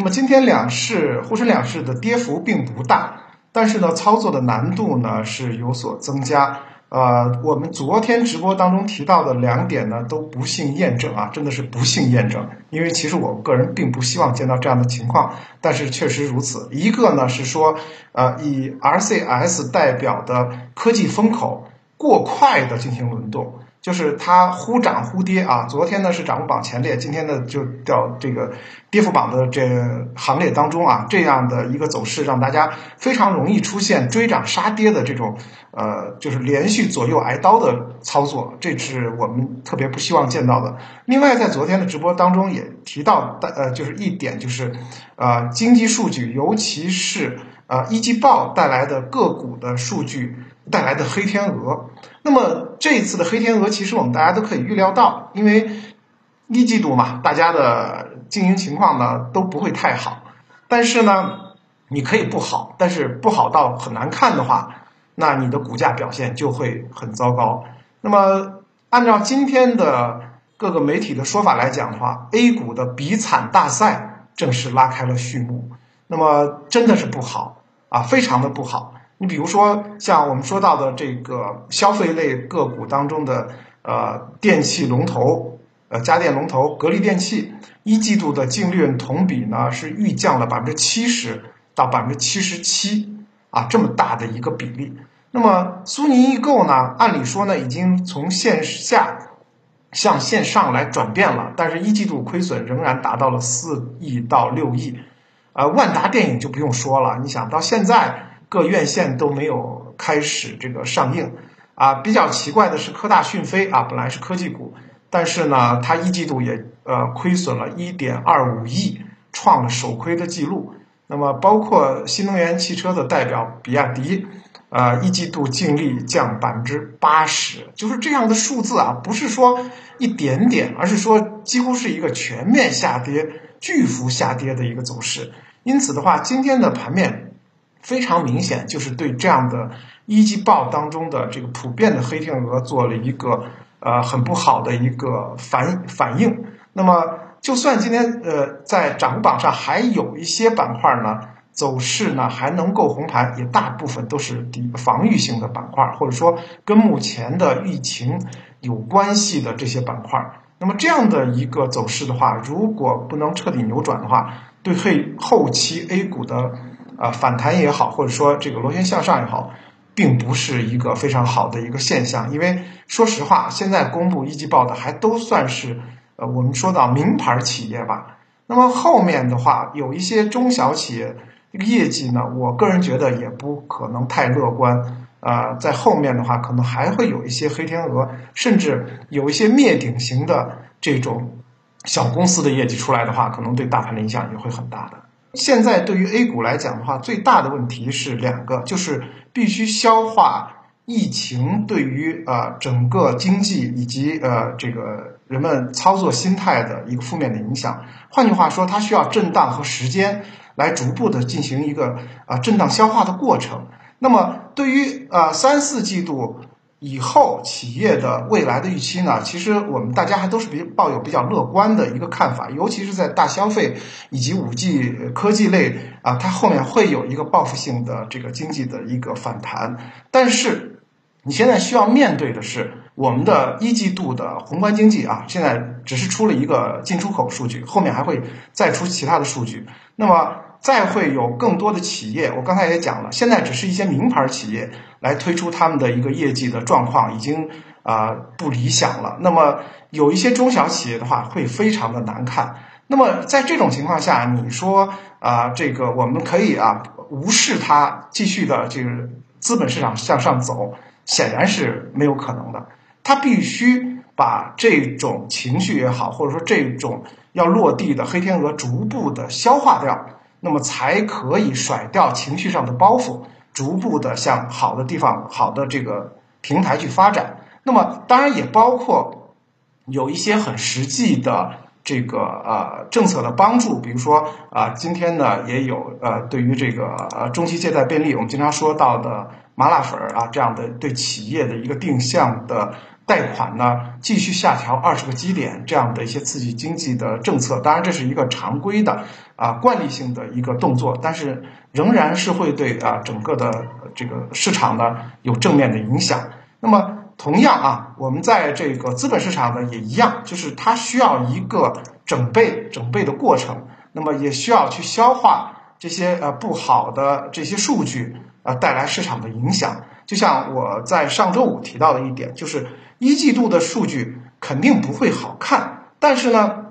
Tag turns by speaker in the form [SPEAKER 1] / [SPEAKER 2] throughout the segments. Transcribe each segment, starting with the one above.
[SPEAKER 1] 那么今天两市沪深两市的跌幅并不大，但是呢，操作的难度呢是有所增加。呃，我们昨天直播当中提到的两点呢，都不幸验证啊，真的是不幸验证。因为其实我个人并不希望见到这样的情况，但是确实如此。一个呢是说，呃，以 RCS 代表的科技风口过快的进行轮动。就是它忽涨忽跌啊，昨天呢是涨幅榜前列，今天呢就掉这个跌幅榜的这行列当中啊，这样的一个走势让大家非常容易出现追涨杀跌的这种呃，就是连续左右挨刀的操作，这是我们特别不希望见到的。另外，在昨天的直播当中也提到的呃，就是一点就是呃，经济数据，尤其是呃一季报带来的个股的数据带来的黑天鹅。那么这一次的黑天鹅，其实我们大家都可以预料到，因为一季度嘛，大家的经营情况呢都不会太好。但是呢，你可以不好，但是不好到很难看的话，那你的股价表现就会很糟糕。那么按照今天的各个媒体的说法来讲的话，A 股的比惨大赛正式拉开了序幕。那么真的是不好啊，非常的不好。你比如说，像我们说到的这个消费类个股当中的呃电器龙头，呃家电龙头格力电器，一季度的净利润同比呢是预降了百分之七十到百分之七十七啊，这么大的一个比例。那么苏宁易购呢，按理说呢已经从线下向线上来转变了，但是一季度亏损仍然达到了四亿到六亿。呃，万达电影就不用说了，你想到现在。各院线都没有开始这个上映，啊，比较奇怪的是科大讯飞啊，本来是科技股，但是呢，它一季度也呃亏损了一点二五亿，创了首亏的记录。那么，包括新能源汽车的代表比亚迪，呃，一季度净利降百分之八十，就是这样的数字啊，不是说一点点，而是说几乎是一个全面下跌、巨幅下跌的一个走势。因此的话，今天的盘面。非常明显，就是对这样的一季报当中的这个普遍的黑天鹅做了一个呃很不好的一个反反应。那么，就算今天呃在涨幅榜上还有一些板块呢，走势呢还能够红盘，也大部分都是底防御性的板块，或者说跟目前的疫情有关系的这些板块。那么这样的一个走势的话，如果不能彻底扭转的话，对后后期 A 股的。啊，反弹也好，或者说这个螺旋向上也好，并不是一个非常好的一个现象。因为说实话，现在公布一季报的还都算是呃，我们说到名牌企业吧。那么后面的话，有一些中小企业业绩呢，我个人觉得也不可能太乐观。啊，在后面的话，可能还会有一些黑天鹅，甚至有一些灭顶型的这种小公司的业绩出来的话，可能对大盘的影响也会很大的。现在对于 A 股来讲的话，最大的问题是两个，就是必须消化疫情对于呃整个经济以及呃这个人们操作心态的一个负面的影响。换句话说，它需要震荡和时间来逐步的进行一个啊震荡消化的过程。那么对于呃三四季度。以后企业的未来的预期呢？其实我们大家还都是比抱有比较乐观的一个看法，尤其是在大消费以及五 G 科技类啊，它后面会有一个报复性的这个经济的一个反弹。但是你现在需要面对的是，我们的一季度的宏观经济啊，现在只是出了一个进出口数据，后面还会再出其他的数据。那么再会有更多的企业，我刚才也讲了，现在只是一些名牌企业来推出他们的一个业绩的状况，已经啊不理想了。那么有一些中小企业的话，会非常的难看。那么在这种情况下，你说啊，这个我们可以啊无视它，继续的这个资本市场向上走，显然是没有可能的。它必须把这种情绪也好，或者说这种要落地的黑天鹅逐步的消化掉。那么才可以甩掉情绪上的包袱，逐步的向好的地方、好的这个平台去发展。那么当然也包括有一些很实际的这个呃政策的帮助，比如说啊，今天呢也有呃对于这个呃中期借贷便利，我们经常说到的麻辣粉儿啊这样的对企业的一个定向的。贷款呢，继续下调二十个基点，这样的一些刺激经济的政策，当然这是一个常规的啊惯例性的一个动作，但是仍然是会对啊整个的这个市场呢有正面的影响。那么同样啊，我们在这个资本市场呢也一样，就是它需要一个整备整备的过程，那么也需要去消化这些呃不好的这些数据啊带来市场的影响。就像我在上周五提到的一点，就是一季度的数据肯定不会好看，但是呢，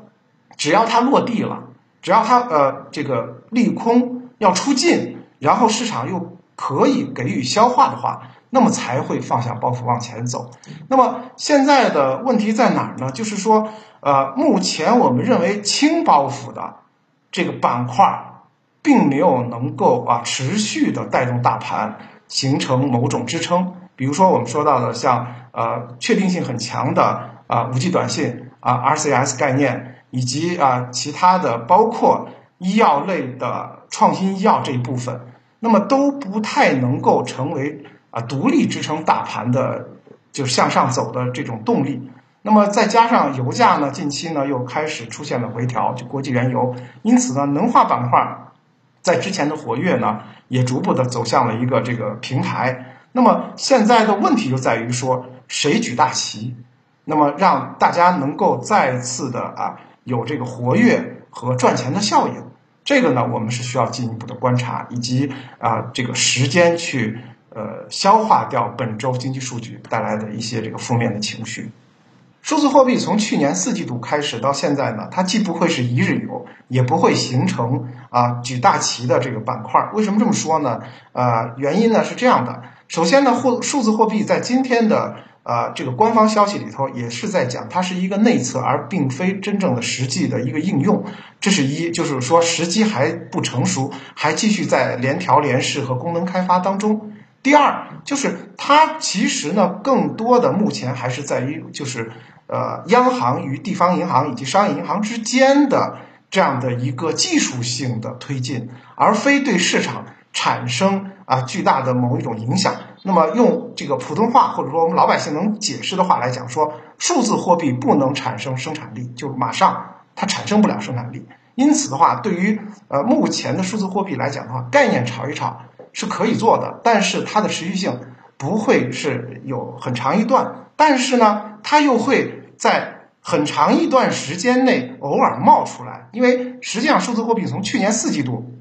[SPEAKER 1] 只要它落地了，只要它呃这个利空要出尽，然后市场又可以给予消化的话，那么才会放下包袱往前走。那么现在的问题在哪儿呢？就是说，呃，目前我们认为轻包袱的这个板块，并没有能够啊持续的带动大盘。形成某种支撑，比如说我们说到的像呃确定性很强的啊五 G 短信啊 RCS 概念，以及啊其他的包括医药类的创新医药这一部分，那么都不太能够成为啊独立支撑大盘的就向上走的这种动力。那么再加上油价呢近期呢又开始出现了回调，就国际原油，因此呢能化板块。在之前的活跃呢，也逐步的走向了一个这个平台。那么现在的问题就在于说，谁举大旗？那么让大家能够再次的啊有这个活跃和赚钱的效应。这个呢，我们是需要进一步的观察，以及啊这个时间去呃消化掉本周经济数据带来的一些这个负面的情绪。数字货币从去年四季度开始到现在呢，它既不会是一日游，也不会形成啊举大旗的这个板块。为什么这么说呢？呃，原因呢是这样的。首先呢，货数字货币在今天的呃这个官方消息里头也是在讲，它是一个内测，而并非真正的实际的一个应用。这是一，就是说时机还不成熟，还继续在联调联试和功能开发当中。第二，就是它其实呢，更多的目前还是在于就是。呃，央行与地方银行以及商业银行之间的这样的一个技术性的推进，而非对市场产生啊巨大的某一种影响。那么用这个普通话或者说我们老百姓能解释的话来讲，说数字货币不能产生生产力，就马上它产生不了生产力。因此的话，对于呃目前的数字货币来讲的话，概念炒一炒是可以做的，但是它的持续性不会是有很长一段。但是呢，它又会。在很长一段时间内偶尔冒出来，因为实际上数字货币从去年四季度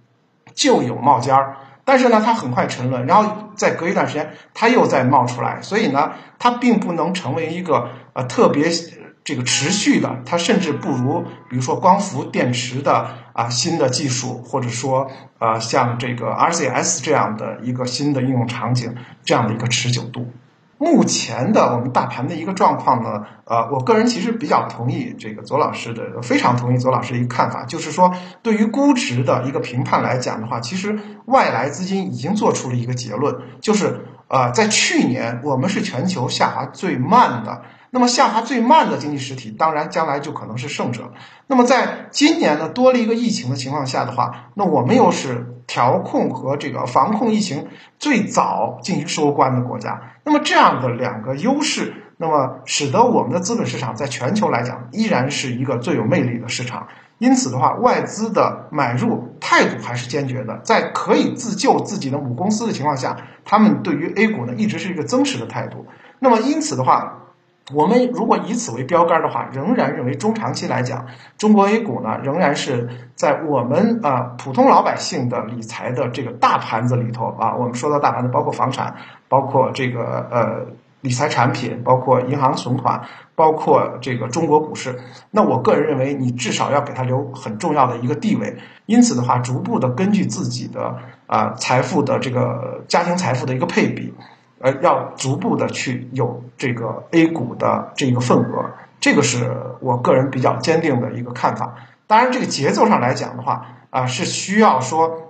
[SPEAKER 1] 就有冒尖儿，但是呢，它很快沉沦，然后再隔一段时间它又再冒出来，所以呢，它并不能成为一个呃特别这个持续的，它甚至不如比如说光伏电池的啊新的技术，或者说呃像这个 RCS 这样的一个新的应用场景这样的一个持久度。目前的我们大盘的一个状况呢，呃，我个人其实比较同意这个左老师的，非常同意左老师的一个看法，就是说对于估值的一个评判来讲的话，其实外来资金已经做出了一个结论，就是呃，在去年我们是全球下滑最慢的。那么下滑最慢的经济实体，当然将来就可能是胜者。那么在今年呢，多了一个疫情的情况下的话，那我们又是调控和这个防控疫情最早进行收官的国家。那么这样的两个优势，那么使得我们的资本市场在全球来讲依然是一个最有魅力的市场。因此的话，外资的买入态度还是坚决的，在可以自救自己的母公司的情况下，他们对于 A 股呢一直是一个增持的态度。那么因此的话。我们如果以此为标杆的话，仍然认为中长期来讲，中国 A 股呢仍然是在我们啊普通老百姓的理财的这个大盘子里头啊。我们说到大盘子，包括房产，包括这个呃理财产品，包括银行存款，包括这个中国股市。那我个人认为，你至少要给它留很重要的一个地位。因此的话，逐步的根据自己的啊财富的这个家庭财富的一个配比。呃，要逐步的去有这个 A 股的这个份额，这个是我个人比较坚定的一个看法。当然，这个节奏上来讲的话，啊，是需要说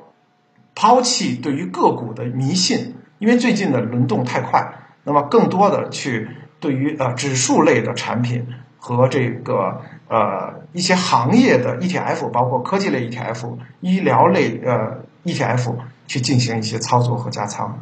[SPEAKER 1] 抛弃对于个股的迷信，因为最近的轮动太快。那么，更多的去对于呃指数类的产品和这个呃一些行业的 ETF，包括科技类 ETF、医疗类呃 ETF 去进行一些操作和加仓。